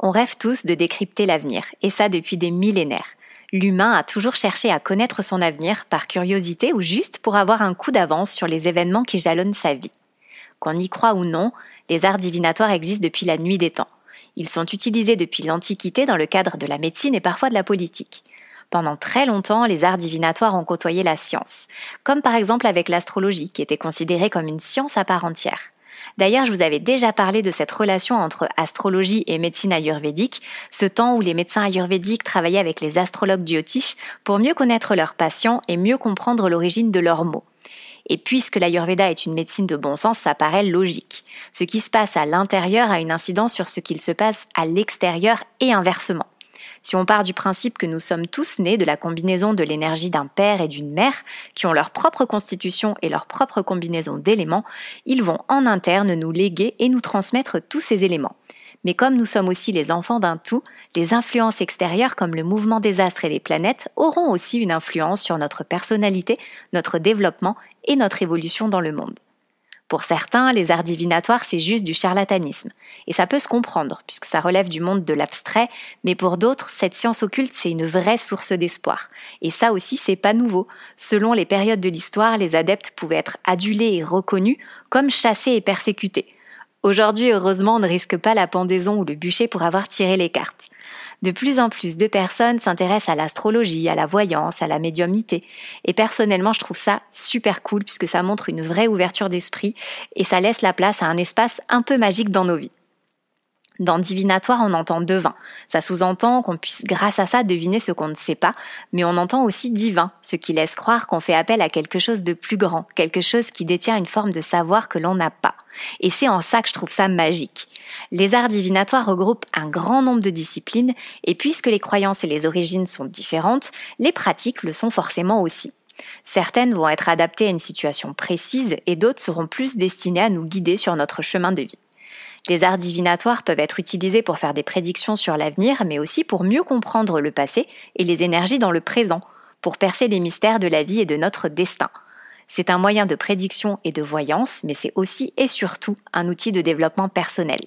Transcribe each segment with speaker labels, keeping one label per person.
Speaker 1: On rêve tous de décrypter l'avenir, et ça depuis des millénaires. L'humain a toujours cherché à connaître son avenir par curiosité ou juste pour avoir un coup d'avance sur les événements qui jalonnent sa vie. Qu'on y croit ou non, les arts divinatoires existent depuis la nuit des temps. Ils sont utilisés depuis l'Antiquité dans le cadre de la médecine et parfois de la politique. Pendant très longtemps, les arts divinatoires ont côtoyé la science, comme par exemple avec l'astrologie, qui était considérée comme une science à part entière. D'ailleurs, je vous avais déjà parlé de cette relation entre astrologie et médecine ayurvédique, ce temps où les médecins ayurvédiques travaillaient avec les astrologues du pour mieux connaître leurs patients et mieux comprendre l'origine de leurs maux. Et puisque l'Ayurveda est une médecine de bon sens, ça paraît logique. Ce qui se passe à l'intérieur a une incidence sur ce qu'il se passe à l'extérieur et inversement. Si on part du principe que nous sommes tous nés de la combinaison de l'énergie d'un père et d'une mère, qui ont leur propre constitution et leur propre combinaison d'éléments, ils vont en interne nous léguer et nous transmettre tous ces éléments. Mais comme nous sommes aussi les enfants d'un tout, les influences extérieures comme le mouvement des astres et des planètes auront aussi une influence sur notre personnalité, notre développement et notre évolution dans le monde. Pour certains, les arts divinatoires, c'est juste du charlatanisme. Et ça peut se comprendre, puisque ça relève du monde de l'abstrait, mais pour d'autres, cette science occulte, c'est une vraie source d'espoir. Et ça aussi, c'est pas nouveau. Selon les périodes de l'histoire, les adeptes pouvaient être adulés et reconnus, comme chassés et persécutés. Aujourd'hui, heureusement, on ne risque pas la pendaison ou le bûcher pour avoir tiré les cartes de plus en plus de personnes s'intéressent à l'astrologie, à la voyance, à la médiumnité. Et personnellement, je trouve ça super cool puisque ça montre une vraie ouverture d'esprit et ça laisse la place à un espace un peu magique dans nos vies. Dans divinatoire, on entend devin. Ça sous-entend qu'on puisse grâce à ça deviner ce qu'on ne sait pas, mais on entend aussi divin, ce qui laisse croire qu'on fait appel à quelque chose de plus grand, quelque chose qui détient une forme de savoir que l'on n'a pas. Et c'est en ça que je trouve ça magique. Les arts divinatoires regroupent un grand nombre de disciplines, et puisque les croyances et les origines sont différentes, les pratiques le sont forcément aussi. Certaines vont être adaptées à une situation précise et d'autres seront plus destinées à nous guider sur notre chemin de vie. Les arts divinatoires peuvent être utilisés pour faire des prédictions sur l'avenir, mais aussi pour mieux comprendre le passé et les énergies dans le présent, pour percer les mystères de la vie et de notre destin. C'est un moyen de prédiction et de voyance, mais c'est aussi et surtout un outil de développement personnel.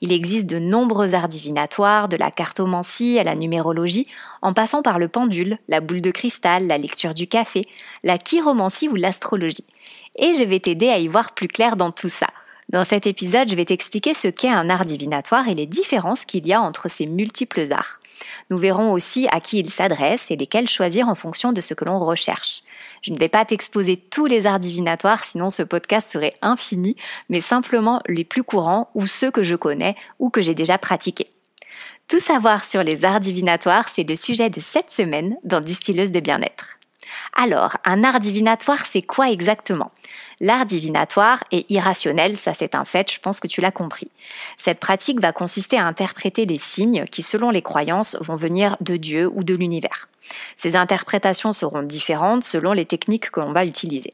Speaker 1: Il existe de nombreux arts divinatoires, de la cartomancie à la numérologie, en passant par le pendule, la boule de cristal, la lecture du café, la chiromancie ou l'astrologie. Et je vais t'aider à y voir plus clair dans tout ça. Dans cet épisode, je vais t'expliquer ce qu'est un art divinatoire et les différences qu'il y a entre ces multiples arts. Nous verrons aussi à qui il s'adresse et lesquels choisir en fonction de ce que l'on recherche. Je ne vais pas t'exposer tous les arts divinatoires, sinon ce podcast serait infini, mais simplement les plus courants ou ceux que je connais ou que j'ai déjà pratiqués. Tout savoir sur les arts divinatoires, c'est le sujet de cette semaine dans Distilleuse de bien-être. Alors, un art divinatoire, c'est quoi exactement? L'art divinatoire est irrationnel, ça c'est un fait, je pense que tu l'as compris. Cette pratique va consister à interpréter des signes qui, selon les croyances, vont venir de Dieu ou de l'univers. Ces interprétations seront différentes selon les techniques que l'on va utiliser.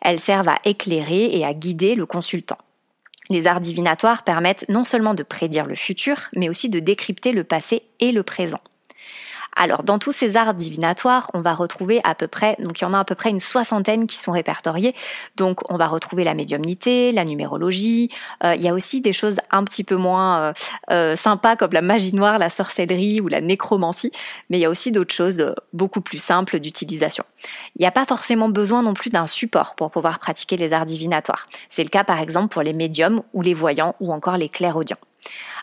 Speaker 1: Elles servent à éclairer et à guider le consultant. Les arts divinatoires permettent non seulement de prédire le futur, mais aussi de décrypter le passé et le présent. Alors, dans tous ces arts divinatoires, on va retrouver à peu près, donc il y en a à peu près une soixantaine qui sont répertoriés. Donc, on va retrouver la médiumnité, la numérologie. Euh, il y a aussi des choses un petit peu moins euh, euh, sympas comme la magie noire, la sorcellerie ou la nécromancie. Mais il y a aussi d'autres choses beaucoup plus simples d'utilisation. Il n'y a pas forcément besoin non plus d'un support pour pouvoir pratiquer les arts divinatoires. C'est le cas par exemple pour les médiums ou les voyants ou encore les clairaudients.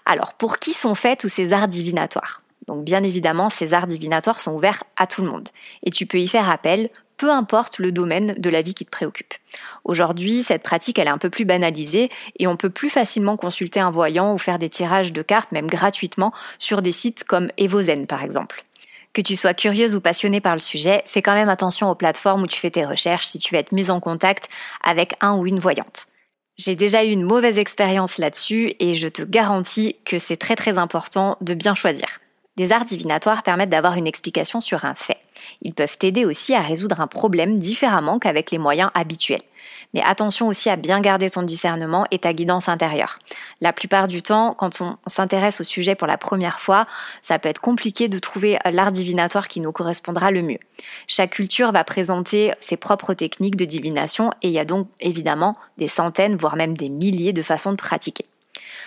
Speaker 1: Alors, pour qui sont faits tous ces arts divinatoires? Donc bien évidemment, ces arts divinatoires sont ouverts à tout le monde. Et tu peux y faire appel, peu importe le domaine de la vie qui te préoccupe. Aujourd'hui, cette pratique, elle est un peu plus banalisée et on peut plus facilement consulter un voyant ou faire des tirages de cartes, même gratuitement, sur des sites comme Evozen par exemple. Que tu sois curieuse ou passionnée par le sujet, fais quand même attention aux plateformes où tu fais tes recherches si tu veux être mise en contact avec un ou une voyante. J'ai déjà eu une mauvaise expérience là-dessus et je te garantis que c'est très très important de bien choisir. Des arts divinatoires permettent d'avoir une explication sur un fait. Ils peuvent t'aider aussi à résoudre un problème différemment qu'avec les moyens habituels. Mais attention aussi à bien garder ton discernement et ta guidance intérieure. La plupart du temps, quand on s'intéresse au sujet pour la première fois, ça peut être compliqué de trouver l'art divinatoire qui nous correspondra le mieux. Chaque culture va présenter ses propres techniques de divination et il y a donc évidemment des centaines, voire même des milliers de façons de pratiquer.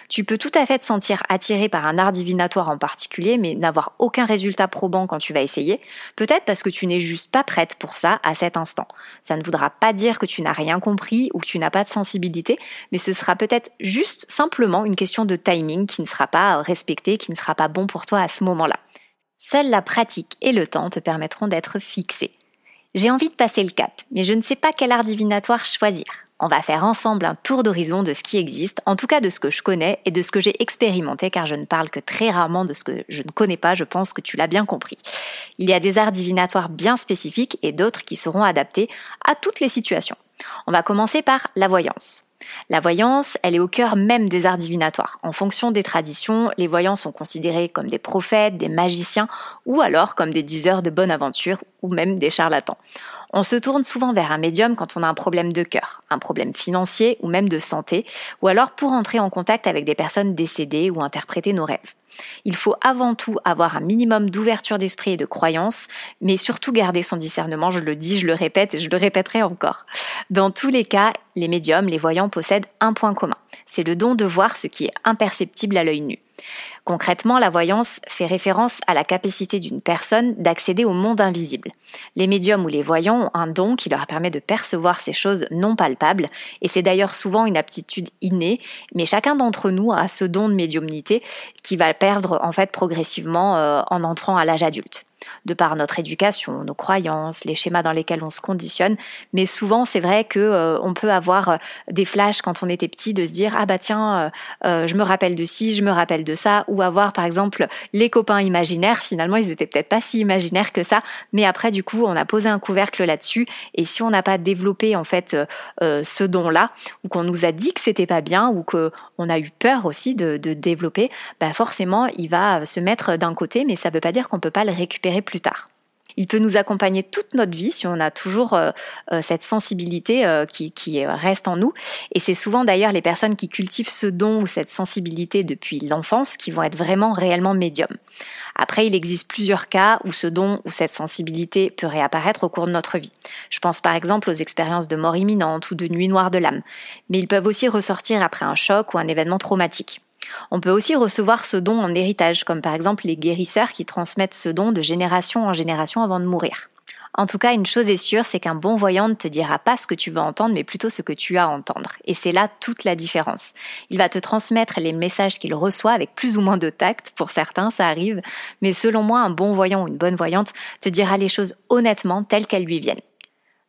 Speaker 1: Tu peux tout à fait te sentir attiré par un art divinatoire en particulier, mais n'avoir aucun résultat probant quand tu vas essayer, peut-être parce que tu n'es juste pas prête pour ça à cet instant. Ça ne voudra pas dire que tu n'as rien compris ou que tu n'as pas de sensibilité, mais ce sera peut-être juste simplement une question de timing qui ne sera pas respecté, qui ne sera pas bon pour toi à ce moment-là. Seule la pratique et le temps te permettront d'être fixé. J'ai envie de passer le cap, mais je ne sais pas quel art divinatoire choisir. On va faire ensemble un tour d'horizon de ce qui existe, en tout cas de ce que je connais et de ce que j'ai expérimenté, car je ne parle que très rarement de ce que je ne connais pas, je pense que tu l'as bien compris. Il y a des arts divinatoires bien spécifiques et d'autres qui seront adaptés à toutes les situations. On va commencer par la voyance. La voyance, elle est au cœur même des arts divinatoires. En fonction des traditions, les voyants sont considérés comme des prophètes, des magiciens ou alors comme des diseurs de bonne aventure ou même des charlatans. On se tourne souvent vers un médium quand on a un problème de cœur, un problème financier ou même de santé, ou alors pour entrer en contact avec des personnes décédées ou interpréter nos rêves. Il faut avant tout avoir un minimum d'ouverture d'esprit et de croyance, mais surtout garder son discernement, je le dis, je le répète et je le répéterai encore. Dans tous les cas, les médiums, les voyants possèdent un point commun. C'est le don de voir ce qui est imperceptible à l'œil nu. Concrètement, la voyance fait référence à la capacité d'une personne d'accéder au monde invisible. Les médiums ou les voyants ont un don qui leur permet de percevoir ces choses non palpables, et c'est d'ailleurs souvent une aptitude innée, mais chacun d'entre nous a ce don de médiumnité qui va perdre en fait progressivement euh, en entrant à l'âge adulte de par notre éducation, nos croyances, les schémas dans lesquels on se conditionne. Mais souvent, c'est vrai que euh, on peut avoir euh, des flashs quand on était petit de se dire ah bah tiens, euh, je me rappelle de ci, je me rappelle de ça, ou avoir par exemple les copains imaginaires. Finalement, ils étaient peut-être pas si imaginaires que ça, mais après du coup, on a posé un couvercle là-dessus. Et si on n'a pas développé en fait ce don-là, ou qu'on nous a dit que c'était pas bien, ou que on a eu peur aussi de, développer, bah forcément, il va se mettre d'un côté, mais ça veut pas dire qu'on peut pas le récupérer plus tard. Il peut nous accompagner toute notre vie si on a toujours euh, euh, cette sensibilité euh, qui, qui, reste en nous. Et c'est souvent d'ailleurs les personnes qui cultivent ce don ou cette sensibilité depuis l'enfance qui vont être vraiment réellement médiums. Après, il existe plusieurs cas où ce don ou cette sensibilité peut réapparaître au cours de notre vie. Je pense par exemple aux expériences de mort imminente ou de nuit noire de l'âme. Mais ils peuvent aussi ressortir après un choc ou un événement traumatique. On peut aussi recevoir ce don en héritage, comme par exemple les guérisseurs qui transmettent ce don de génération en génération avant de mourir. En tout cas, une chose est sûre, c'est qu'un bon voyant ne te dira pas ce que tu veux entendre, mais plutôt ce que tu as à entendre. Et c'est là toute la différence. Il va te transmettre les messages qu'il reçoit avec plus ou moins de tact, pour certains ça arrive, mais selon moi, un bon voyant ou une bonne voyante te dira les choses honnêtement telles qu'elles lui viennent.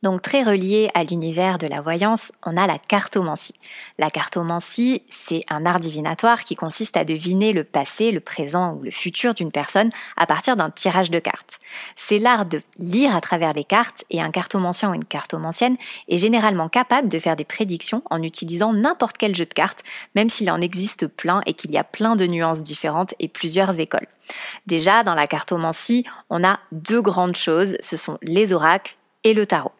Speaker 1: Donc très relié à l'univers de la voyance, on a la cartomancie. La cartomancie, c'est un art divinatoire qui consiste à deviner le passé, le présent ou le futur d'une personne à partir d'un tirage de cartes. C'est l'art de lire à travers les cartes et un cartomancien ou une cartomancienne est généralement capable de faire des prédictions en utilisant n'importe quel jeu de cartes, même s'il en existe plein et qu'il y a plein de nuances différentes et plusieurs écoles. Déjà, dans la cartomancie, on a deux grandes choses, ce sont les oracles et le tarot.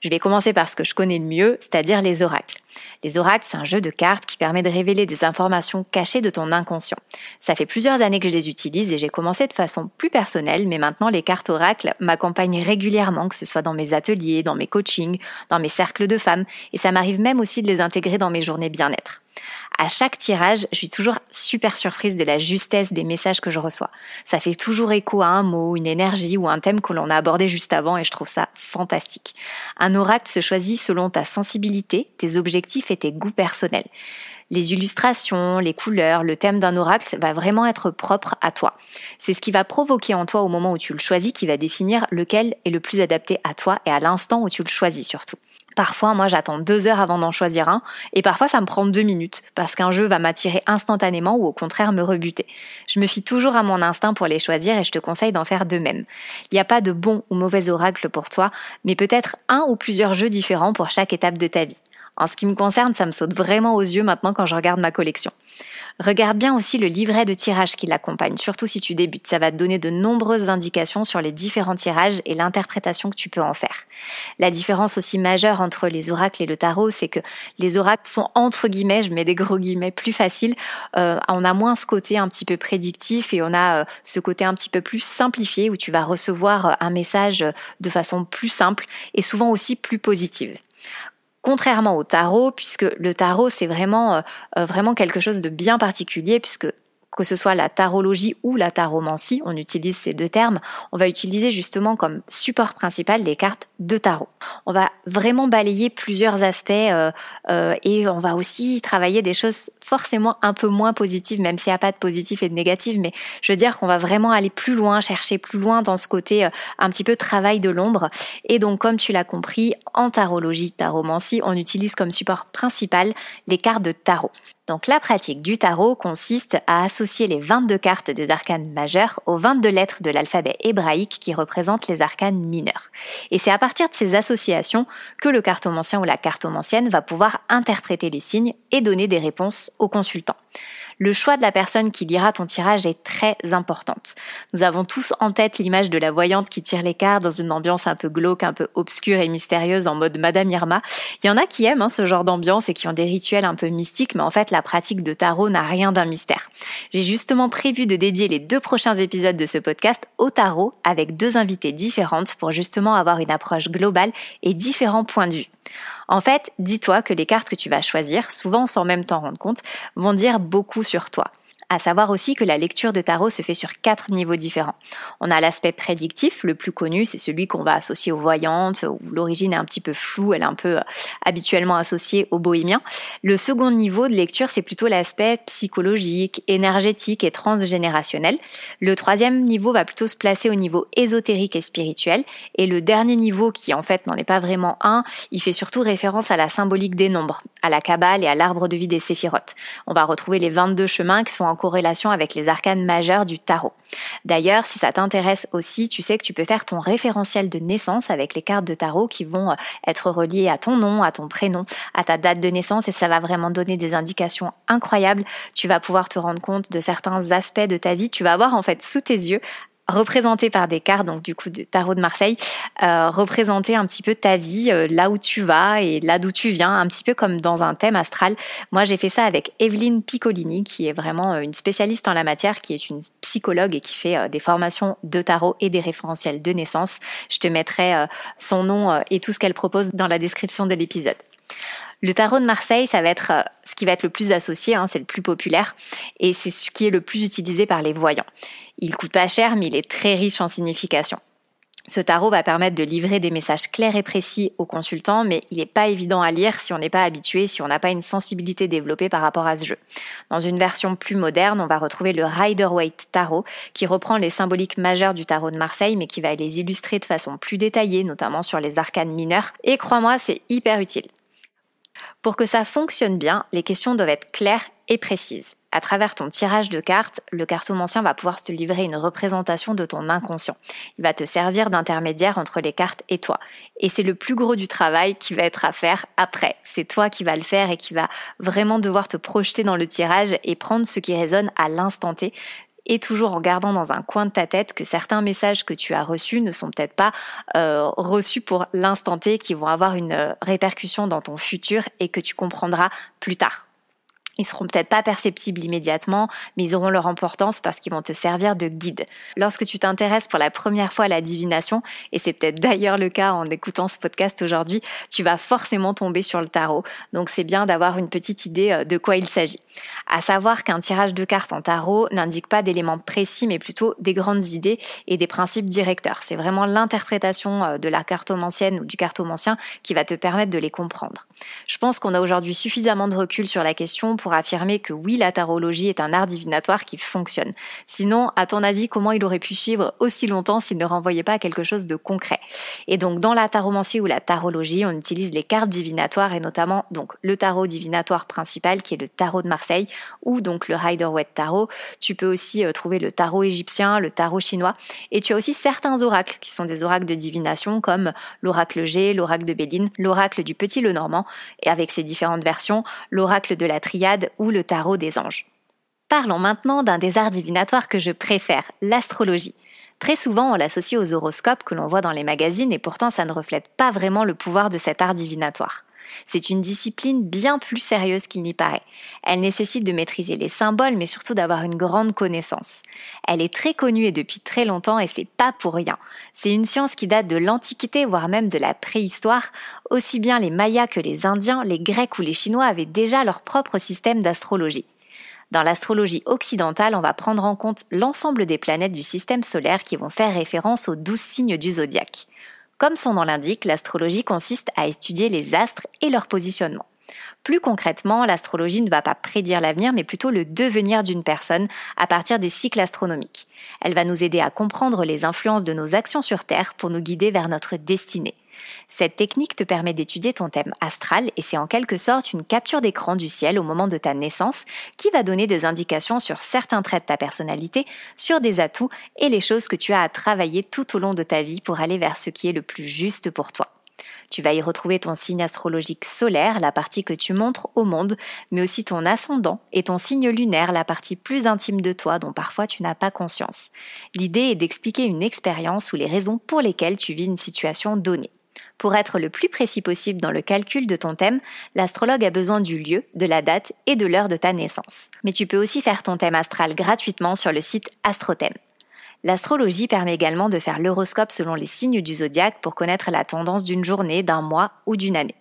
Speaker 1: Je vais commencer par ce que je connais le mieux, c'est-à-dire les oracles. Les oracles, c'est un jeu de cartes qui permet de révéler des informations cachées de ton inconscient. Ça fait plusieurs années que je les utilise et j'ai commencé de façon plus personnelle, mais maintenant les cartes oracles m'accompagnent régulièrement, que ce soit dans mes ateliers, dans mes coachings, dans mes cercles de femmes, et ça m'arrive même aussi de les intégrer dans mes journées bien-être. À chaque tirage, je suis toujours super surprise de la justesse des messages que je reçois. Ça fait toujours écho à un mot, une énergie ou un thème que l'on a abordé juste avant et je trouve ça fantastique. Un oracle se choisit selon ta sensibilité, tes objectifs et tes goûts personnels. Les illustrations, les couleurs, le thème d'un oracle va vraiment être propre à toi. C'est ce qui va provoquer en toi au moment où tu le choisis qui va définir lequel est le plus adapté à toi et à l'instant où tu le choisis surtout. Parfois, moi, j'attends deux heures avant d'en choisir un, et parfois, ça me prend deux minutes, parce qu'un jeu va m'attirer instantanément ou au contraire me rebuter. Je me fie toujours à mon instinct pour les choisir et je te conseille d'en faire de même. Il n'y a pas de bon ou mauvais oracle pour toi, mais peut-être un ou plusieurs jeux différents pour chaque étape de ta vie. En ce qui me concerne, ça me saute vraiment aux yeux maintenant quand je regarde ma collection. Regarde bien aussi le livret de tirage qui l'accompagne, surtout si tu débutes. Ça va te donner de nombreuses indications sur les différents tirages et l'interprétation que tu peux en faire. La différence aussi majeure entre les oracles et le tarot, c'est que les oracles sont entre guillemets, je mets des gros guillemets, plus faciles. Euh, on a moins ce côté un petit peu prédictif et on a euh, ce côté un petit peu plus simplifié où tu vas recevoir un message de façon plus simple et souvent aussi plus positive contrairement au tarot, puisque le tarot c'est vraiment, euh, vraiment quelque chose de bien particulier, puisque que ce soit la tarologie ou la taromancie, on utilise ces deux termes, on va utiliser justement comme support principal les cartes de tarot. On va vraiment balayer plusieurs aspects euh, euh, et on va aussi travailler des choses forcément un peu moins positives, même s'il n'y a pas de positif et de négatif, mais je veux dire qu'on va vraiment aller plus loin, chercher plus loin dans ce côté euh, un petit peu travail de l'ombre. Et donc, comme tu l'as compris, en tarologie, taromancie, on utilise comme support principal les cartes de tarot. Donc la pratique du tarot consiste à associer les 22 cartes des arcanes majeures aux 22 lettres de l'alphabet hébraïque qui représentent les arcanes mineures. Et c'est à partir de ces associations que le cartomancien ou la cartomancienne va pouvoir interpréter les signes et donner des réponses aux consultants le choix de la personne qui lira ton tirage est très importante. Nous avons tous en tête l'image de la voyante qui tire les cartes dans une ambiance un peu glauque, un peu obscure et mystérieuse en mode Madame Irma. Il y en a qui aiment hein, ce genre d'ambiance et qui ont des rituels un peu mystiques, mais en fait la pratique de tarot n'a rien d'un mystère. J'ai justement prévu de dédier les deux prochains épisodes de ce podcast au tarot avec deux invités différentes pour justement avoir une approche globale et différents points de vue. En fait, dis-toi que les cartes que tu vas choisir, souvent sans même t'en rendre compte, vont dire beaucoup sur toi. À savoir aussi que la lecture de tarot se fait sur quatre niveaux différents. On a l'aspect prédictif, le plus connu, c'est celui qu'on va associer aux voyantes, où l'origine est un petit peu floue, elle est un peu euh, habituellement associée aux bohémiens. Le second niveau de lecture, c'est plutôt l'aspect psychologique, énergétique et transgénérationnel. Le troisième niveau va plutôt se placer au niveau ésotérique et spirituel. Et le dernier niveau, qui en fait n'en est pas vraiment un, il fait surtout référence à la symbolique des nombres, à la Kabbale et à l'arbre de vie des séphirotes. On va retrouver les 22 chemins qui sont en corrélation avec les arcanes majeures du tarot. D'ailleurs, si ça t'intéresse aussi, tu sais que tu peux faire ton référentiel de naissance avec les cartes de tarot qui vont euh, être reliées à ton nom, à ton prénom, à ta date de naissance et ça va vraiment donner des indications incroyables. Tu vas pouvoir te rendre compte de certains aspects de ta vie. Tu vas avoir en fait sous tes yeux représenté par des cartes, donc du coup de tarot de Marseille, euh, représenter un petit peu ta vie, euh, là où tu vas et là d'où tu viens, un petit peu comme dans un thème astral. Moi, j'ai fait ça avec Evelyne Piccolini, qui est vraiment euh, une spécialiste en la matière, qui est une psychologue et qui fait euh, des formations de tarot et des référentiels de naissance. Je te mettrai son nom et tout ce qu'elle propose dans la description de l'épisode. Le tarot de Marseille, ça va être ce qui va être le plus associé, hein, c'est le plus populaire et c'est ce qui est le plus utilisé par les voyants. Il coûte pas cher, mais il est très riche en signification. Ce tarot va permettre de livrer des messages clairs et précis aux consultants, mais il n'est pas évident à lire si on n'est pas habitué, si on n'a pas une sensibilité développée par rapport à ce jeu. Dans une version plus moderne, on va retrouver le Rider-Waite Tarot, qui reprend les symboliques majeures du tarot de Marseille, mais qui va les illustrer de façon plus détaillée, notamment sur les arcanes mineurs. Et crois-moi, c'est hyper utile. Pour que ça fonctionne bien, les questions doivent être claires et précises à travers ton tirage de cartes, le cartomancien va pouvoir te livrer une représentation de ton inconscient. Il va te servir d'intermédiaire entre les cartes et toi. Et c'est le plus gros du travail qui va être à faire après. C'est toi qui vas le faire et qui va vraiment devoir te projeter dans le tirage et prendre ce qui résonne à l'instant T et toujours en gardant dans un coin de ta tête que certains messages que tu as reçus ne sont peut-être pas euh, reçus pour l'instant T, qui vont avoir une euh, répercussion dans ton futur et que tu comprendras plus tard. Ils seront peut-être pas perceptibles immédiatement, mais ils auront leur importance parce qu'ils vont te servir de guide. Lorsque tu t'intéresses pour la première fois à la divination, et c'est peut-être d'ailleurs le cas en écoutant ce podcast aujourd'hui, tu vas forcément tomber sur le tarot. Donc c'est bien d'avoir une petite idée euh, de quoi il s'agit. À savoir qu'un tirage de cartes en tarot n'indique pas d'éléments précis, mais plutôt des grandes idées et des principes directeurs. C'est vraiment l'interprétation euh, de la cartomancienne ou du cartomancien qui va te permettre de les comprendre. Je pense qu'on a aujourd'hui suffisamment de recul sur la question affirmer que oui, la tarologie est un art divinatoire qui fonctionne. Sinon, à ton avis, comment il aurait pu suivre aussi longtemps s'il ne renvoyait pas à quelque chose de concret? Et donc, dans la taromancie ou la tarologie, on utilise les cartes divinatoires et notamment donc le tarot divinatoire principal qui est le tarot de Marseille ou donc le Rider-Waite Tarot. Tu peux aussi euh, trouver le tarot égyptien, le tarot chinois et tu as aussi certains oracles qui sont des oracles de divination comme l'oracle G, l'oracle de Béline, l'oracle du Petit Lenormand et avec ses différentes versions, l'oracle de la Triade ou le tarot des anges. Parlons maintenant d'un des arts divinatoires que je préfère, l'astrologie. Très souvent, on l'associe aux horoscopes que l'on voit dans les magazines et pourtant ça ne reflète pas vraiment le pouvoir de cet art divinatoire. C'est une discipline bien plus sérieuse qu'il n'y paraît. Elle nécessite de maîtriser les symboles, mais surtout d'avoir une grande connaissance. Elle est très connue et depuis très longtemps, et c'est pas pour rien. C'est une science qui date de l'Antiquité, voire même de la préhistoire. Aussi bien les Mayas que les Indiens, les Grecs ou les Chinois avaient déjà leur propre système d'astrologie. Dans l'astrologie occidentale, on va prendre en compte l'ensemble des planètes du système solaire qui vont faire référence aux douze signes du zodiaque. Comme son nom l'indique, l'astrologie consiste à étudier les astres et leur positionnement. Plus concrètement, l'astrologie ne va pas prédire l'avenir, mais plutôt le devenir d'une personne à partir des cycles astronomiques. Elle va nous aider à comprendre les influences de nos actions sur Terre pour nous guider vers notre destinée. Cette technique te permet d'étudier ton thème astral et c'est en quelque sorte une capture d'écran du ciel au moment de ta naissance qui va donner des indications sur certains traits de ta personnalité, sur des atouts et les choses que tu as à travailler tout au long de ta vie pour aller vers ce qui est le plus juste pour toi. Tu vas y retrouver ton signe astrologique solaire, la partie que tu montres au monde, mais aussi ton ascendant et ton signe lunaire, la partie plus intime de toi dont parfois tu n'as pas conscience. L'idée est d'expliquer une expérience ou les raisons pour lesquelles tu vis une situation donnée. Pour être le plus précis possible dans le calcul de ton thème, l'astrologue a besoin du lieu, de la date et de l'heure de ta naissance. Mais tu peux aussi faire ton thème astral gratuitement sur le site Astrothème. L'astrologie permet également de faire l'horoscope selon les signes du zodiaque pour connaître la tendance d'une journée, d'un mois ou d'une année.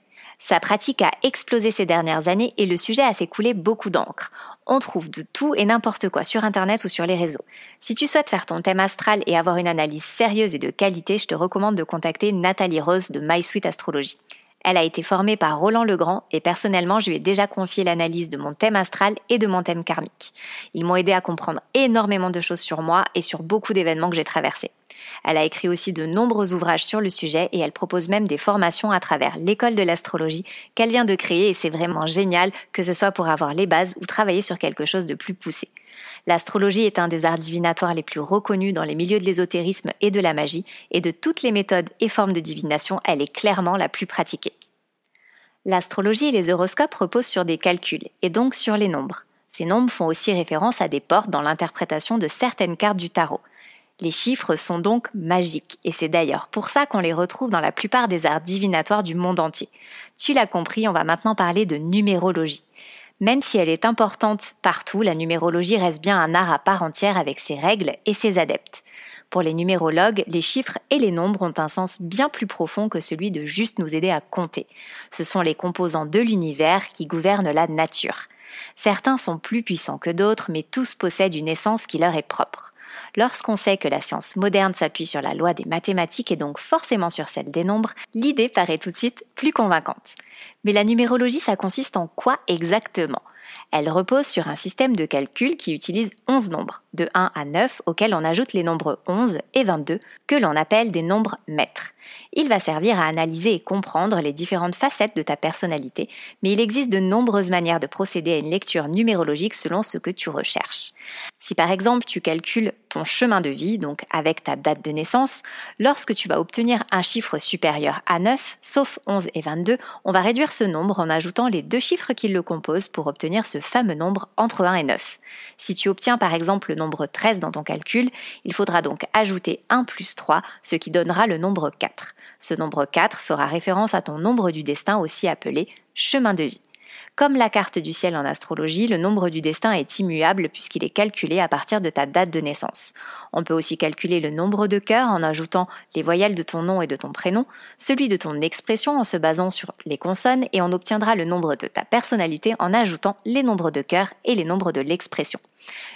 Speaker 1: Sa pratique a explosé ces dernières années et le sujet a fait couler beaucoup d'encre. On trouve de tout et n'importe quoi sur Internet ou sur les réseaux. Si tu souhaites faire ton thème astral et avoir une analyse sérieuse et de qualité, je te recommande de contacter Nathalie Rose de MySuite Astrologie. Elle a été formée par Roland Legrand et personnellement, je lui ai déjà confié l'analyse de mon thème astral et de mon thème karmique. Ils m'ont aidé à comprendre énormément de choses sur moi et sur beaucoup d'événements que j'ai traversés. Elle a écrit aussi de nombreux ouvrages sur le sujet et elle propose même des formations à travers l'école de l'astrologie qu'elle vient de créer et c'est vraiment génial que ce soit pour avoir les bases ou travailler sur quelque chose de plus poussé. L'astrologie est un des arts divinatoires les plus reconnus dans les milieux de l'ésotérisme et de la magie et de toutes les méthodes et formes de divination, elle est clairement la plus pratiquée. L'astrologie et les horoscopes reposent sur des calculs et donc sur les nombres. Ces nombres font aussi référence à des portes dans l'interprétation de certaines cartes du tarot. Les chiffres sont donc magiques, et c'est d'ailleurs pour ça qu'on les retrouve dans la plupart des arts divinatoires du monde entier. Tu l'as compris, on va maintenant parler de numérologie. Même si elle est importante partout, la numérologie reste bien un art à part entière avec ses règles et ses adeptes. Pour les numérologues, les chiffres et les nombres ont un sens bien plus profond que celui de juste nous aider à compter. Ce sont les composants de l'univers qui gouvernent la nature. Certains sont plus puissants que d'autres, mais tous possèdent une essence qui leur est propre. Lorsqu'on sait que la science moderne s'appuie sur la loi des mathématiques et donc forcément sur celle des nombres, l'idée paraît tout de suite plus convaincante. Mais la numérologie, ça consiste en quoi exactement? Elle repose sur un système de calcul qui utilise 11 nombres, de 1 à 9, auxquels on ajoute les nombres 11 et 22, que l'on appelle des nombres maîtres. Il va servir à analyser et comprendre les différentes facettes de ta personnalité, mais il existe de nombreuses manières de procéder à une lecture numérologique selon ce que tu recherches. Si par exemple tu calcules ton chemin de vie, donc avec ta date de naissance, lorsque tu vas obtenir un chiffre supérieur à 9, sauf 11 et 22, on va réduire ce nombre en ajoutant les deux chiffres qui le composent pour obtenir ce fameux nombre entre 1 et 9. Si tu obtiens par exemple le nombre 13 dans ton calcul, il faudra donc ajouter 1 plus 3, ce qui donnera le nombre 4. Ce nombre 4 fera référence à ton nombre du destin aussi appelé chemin de vie. Comme la carte du ciel en astrologie, le nombre du destin est immuable puisqu'il est calculé à partir de ta date de naissance. On peut aussi calculer le nombre de cœurs en ajoutant les voyelles de ton nom et de ton prénom, celui de ton expression en se basant sur les consonnes et on obtiendra le nombre de ta personnalité en ajoutant les nombres de cœurs et les nombres de l'expression.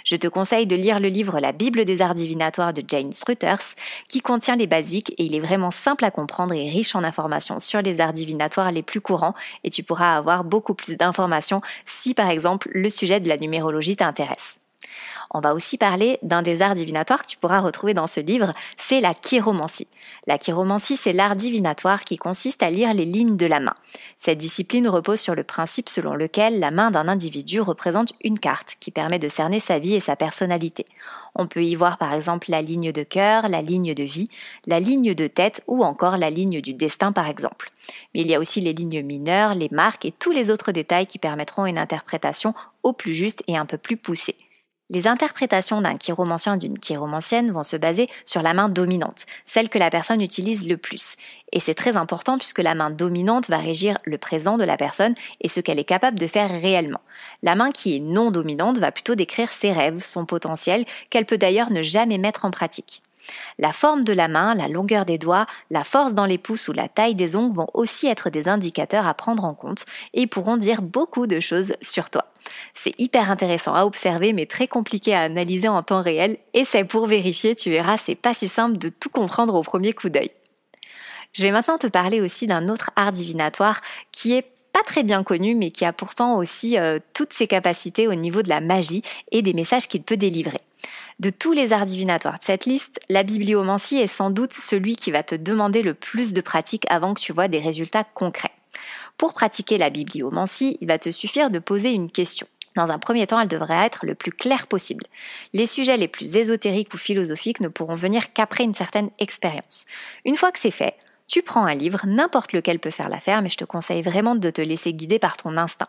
Speaker 1: Je te conseille de lire le livre La Bible des arts divinatoires de Jane Struthers, qui contient les basiques et il est vraiment simple à comprendre et riche en informations sur les arts divinatoires les plus courants et tu pourras avoir beaucoup plus d'informations si par exemple le sujet de la numérologie t'intéresse. On va aussi parler d'un des arts divinatoires que tu pourras retrouver dans ce livre, c'est la chiromancie. La chiromancie, c'est l'art divinatoire qui consiste à lire les lignes de la main. Cette discipline repose sur le principe selon lequel la main d'un individu représente une carte qui permet de cerner sa vie et sa personnalité. On peut y voir par exemple la ligne de cœur, la ligne de vie, la ligne de tête ou encore la ligne du destin par exemple. Mais il y a aussi les lignes mineures, les marques et tous les autres détails qui permettront une interprétation au plus juste et un peu plus poussée. Les interprétations d'un chiromancien ou d'une chiromancienne vont se baser sur la main dominante, celle que la personne utilise le plus. Et c'est très important puisque la main dominante va régir le présent de la personne et ce qu'elle est capable de faire réellement. La main qui est non dominante va plutôt décrire ses rêves, son potentiel, qu'elle peut d'ailleurs ne jamais mettre en pratique. La forme de la main, la longueur des doigts, la force dans les pouces ou la taille des ongles vont aussi être des indicateurs à prendre en compte et pourront dire beaucoup de choses sur toi. C'est hyper intéressant à observer mais très compliqué à analyser en temps réel et c'est pour vérifier, tu verras, c'est pas si simple de tout comprendre au premier coup d'œil. Je vais maintenant te parler aussi d'un autre art divinatoire qui est pas très bien connu mais qui a pourtant aussi euh, toutes ses capacités au niveau de la magie et des messages qu'il peut délivrer. De tous les arts divinatoires de cette liste, la bibliomancie est sans doute celui qui va te demander le plus de pratique avant que tu vois des résultats concrets. Pour pratiquer la bibliomancie, il va te suffire de poser une question. Dans un premier temps, elle devrait être le plus claire possible. Les sujets les plus ésotériques ou philosophiques ne pourront venir qu'après une certaine expérience. Une fois que c'est fait, tu prends un livre, n'importe lequel peut faire l'affaire, mais je te conseille vraiment de te laisser guider par ton instinct.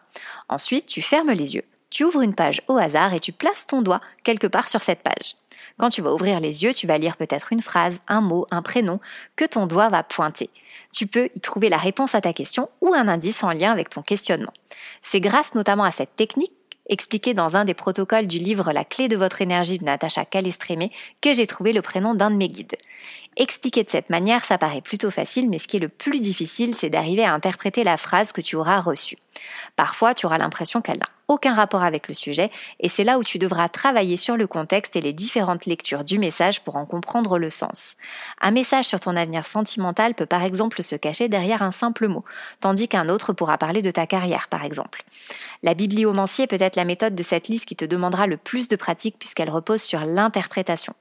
Speaker 1: Ensuite, tu fermes les yeux, tu ouvres une page au hasard et tu places ton doigt quelque part sur cette page. Quand tu vas ouvrir les yeux, tu vas lire peut-être une phrase, un mot, un prénom que ton doigt va pointer. Tu peux y trouver la réponse à ta question ou un indice en lien avec ton questionnement. C'est grâce notamment à cette technique expliquée dans un des protocoles du livre La clé de votre énergie de Natacha Calestrémé que j'ai trouvé le prénom d'un de mes guides. Expliquer de cette manière, ça paraît plutôt facile, mais ce qui est le plus difficile, c'est d'arriver à interpréter la phrase que tu auras reçue. Parfois, tu auras l'impression qu'elle n'a aucun rapport avec le sujet, et c'est là où tu devras travailler sur le contexte et les différentes lectures du message pour en comprendre le sens. Un message sur ton avenir sentimental peut par exemple se cacher derrière un simple mot, tandis qu'un autre pourra parler de ta carrière par exemple. La bibliomancie est peut-être la méthode de cette liste qui te demandera le plus de pratique puisqu'elle repose sur l'interprétation.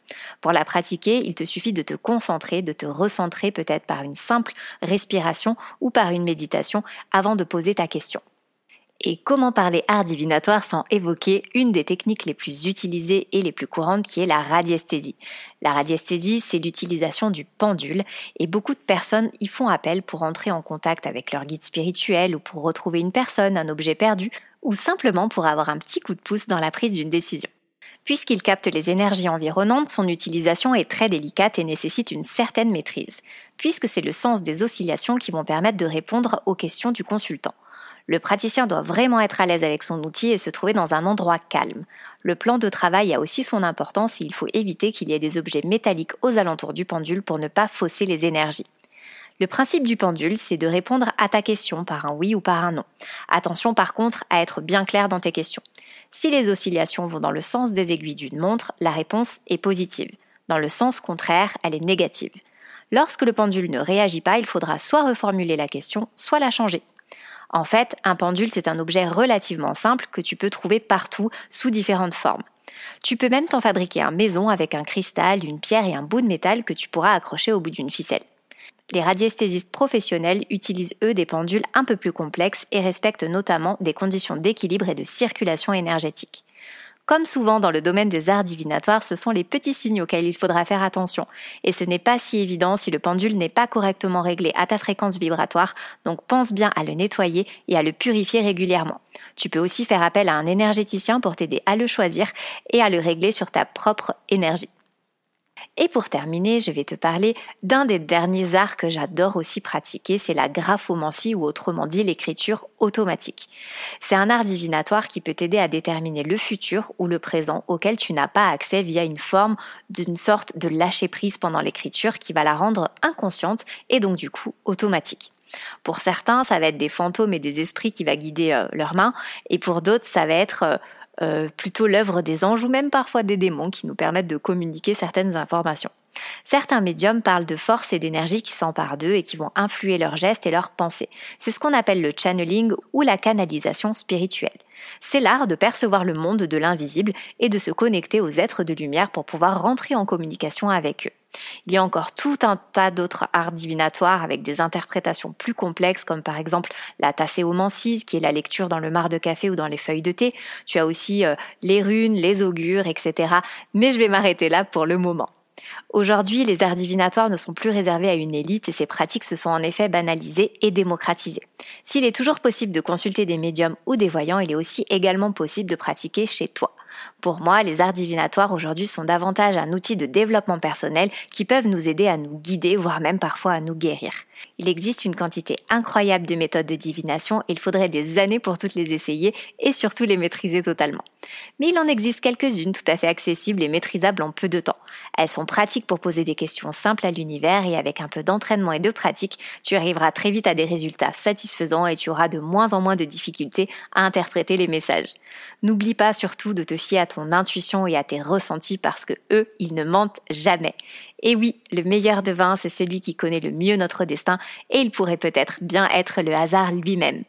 Speaker 1: Pour la pratiquer, il te suffit de te concentrer, de te recentrer peut-être par une simple respiration ou par une méditation avant de poser ta question. Et comment parler art divinatoire sans évoquer une des techniques les plus utilisées et les plus courantes qui est la radiesthésie? La radiesthésie, c'est l'utilisation du pendule et beaucoup de personnes y font appel pour entrer en contact avec leur guide spirituel ou pour retrouver une personne, un objet perdu ou simplement pour avoir un petit coup de pouce dans la prise d'une décision. Puisqu'il capte les énergies environnantes, son utilisation est très délicate et nécessite une certaine maîtrise, puisque c'est le sens des oscillations qui vont permettre de répondre aux questions du consultant. Le praticien doit vraiment être à l'aise avec son outil et se trouver dans un endroit calme. Le plan de travail a aussi son importance et il faut éviter qu'il y ait des objets métalliques aux alentours du pendule pour ne pas fausser les énergies. Le principe du pendule, c'est de répondre à ta question par un oui ou par un non. Attention par contre à être bien clair dans tes questions. Si les oscillations vont dans le sens des aiguilles d'une montre, la réponse est positive. Dans le sens contraire, elle est négative. Lorsque le pendule ne réagit pas, il faudra soit reformuler la question, soit la changer. En fait, un pendule, c'est un objet relativement simple que tu peux trouver partout sous différentes formes. Tu peux même t'en fabriquer un maison avec un cristal, une pierre et un bout de métal que tu pourras accrocher au bout d'une ficelle. Les radiesthésistes professionnels utilisent eux des pendules un peu plus complexes et respectent notamment des conditions d'équilibre et de circulation énergétique. Comme souvent dans le domaine des arts divinatoires, ce sont les petits signes auxquels il faudra faire attention. Et ce n'est pas si évident si le pendule n'est pas correctement réglé à ta fréquence vibratoire, donc pense bien à le nettoyer et à le purifier régulièrement. Tu peux aussi faire appel à un énergéticien pour t'aider à le choisir et à le régler sur ta propre énergie. Et pour terminer, je vais te parler d'un des derniers arts que j'adore aussi pratiquer, c'est la graphomancie ou autrement dit l'écriture automatique. C'est un art divinatoire qui peut t'aider à déterminer le futur ou le présent auquel tu n'as pas accès via une forme d'une sorte de lâcher prise pendant l'écriture qui va la rendre inconsciente et donc du coup automatique. Pour certains, ça va être des fantômes et des esprits qui va guider euh, leurs mains, et pour d'autres, ça va être euh, euh, plutôt l'œuvre des anges ou même parfois des démons qui nous permettent de communiquer certaines informations. Certains médiums parlent de force et d'énergie qui s'emparent d'eux et qui vont influer leurs gestes et leurs pensées. C'est ce qu'on appelle le channeling ou la canalisation spirituelle. C'est l'art de percevoir le monde de l'invisible et de se connecter aux êtres de lumière pour pouvoir rentrer en communication avec eux. Il y a encore tout un tas d'autres arts divinatoires avec des interprétations plus complexes comme par exemple la tasséomancie qui est la lecture dans le marc de café ou dans les feuilles de thé. Tu as aussi euh, les runes, les augures, etc. Mais je vais m'arrêter là pour le moment. Aujourd'hui, les arts divinatoires ne sont plus réservés à une élite et ces pratiques se sont en effet banalisées et démocratisées. S'il est toujours possible de consulter des médiums ou des voyants, il est aussi également possible de pratiquer chez toi. Pour moi, les arts divinatoires aujourd'hui sont davantage un outil de développement personnel qui peuvent nous aider à nous guider, voire même parfois à nous guérir. Il existe une quantité incroyable de méthodes de divination il faudrait des années pour toutes les essayer et surtout les maîtriser totalement. Mais il en existe quelques-unes tout à fait accessibles et maîtrisables en peu de temps. Elles sont pratiques pour poser des questions simples à l'univers et avec un peu d'entraînement et de pratique, tu arriveras très vite à des résultats satisfaisants et tu auras de moins en moins de difficultés à interpréter les messages. N'oublie pas surtout de te fier à ton intuition et à tes ressentis parce que eux, ils ne mentent jamais. Et oui, le meilleur devin, c'est celui qui connaît le mieux notre destin et il pourrait peut-être bien être le hasard lui-même.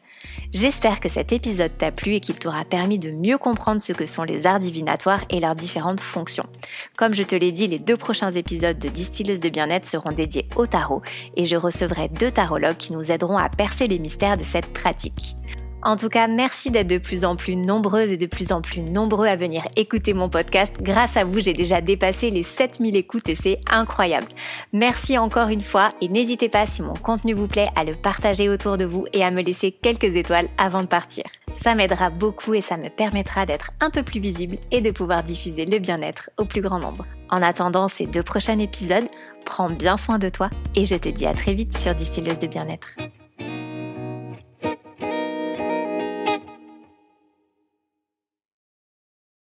Speaker 1: J'espère que cet épisode t'a plu et qu'il t'aura permis de mieux comprendre ce que sont les arts divinatoires et leurs différentes fonctions. Comme je te l'ai dit, les deux prochains épisodes de Distilleuse de bien-être seront dédiés au tarot et je recevrai deux tarologues qui nous aideront à percer les mystères de cette pratique. En tout cas, merci d'être de plus en plus nombreuses et de plus en plus nombreux à venir écouter mon podcast. Grâce à vous, j'ai déjà dépassé les 7000 écoutes et c'est incroyable. Merci encore une fois et n'hésitez pas si mon contenu vous plaît à le partager autour de vous et à me laisser quelques étoiles avant de partir. Ça m'aidera beaucoup et ça me permettra d'être un peu plus visible et de pouvoir diffuser le bien-être au plus grand nombre. En attendant ces deux prochains épisodes, prends bien soin de toi et je te dis à très vite sur Distilleuse de bien-être.